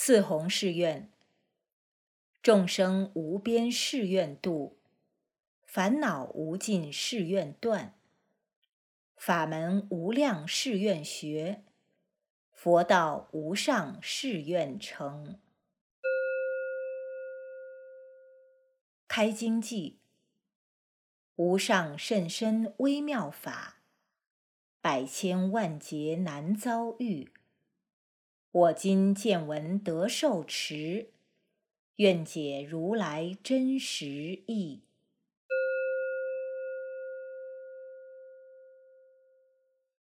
四弘誓愿：众生无边誓愿度，烦恼无尽誓愿断，法门无量誓愿学，佛道无上誓愿成。开经记：无上甚深微妙法，百千万劫难遭遇。我今见闻得受持，愿解如来真实意。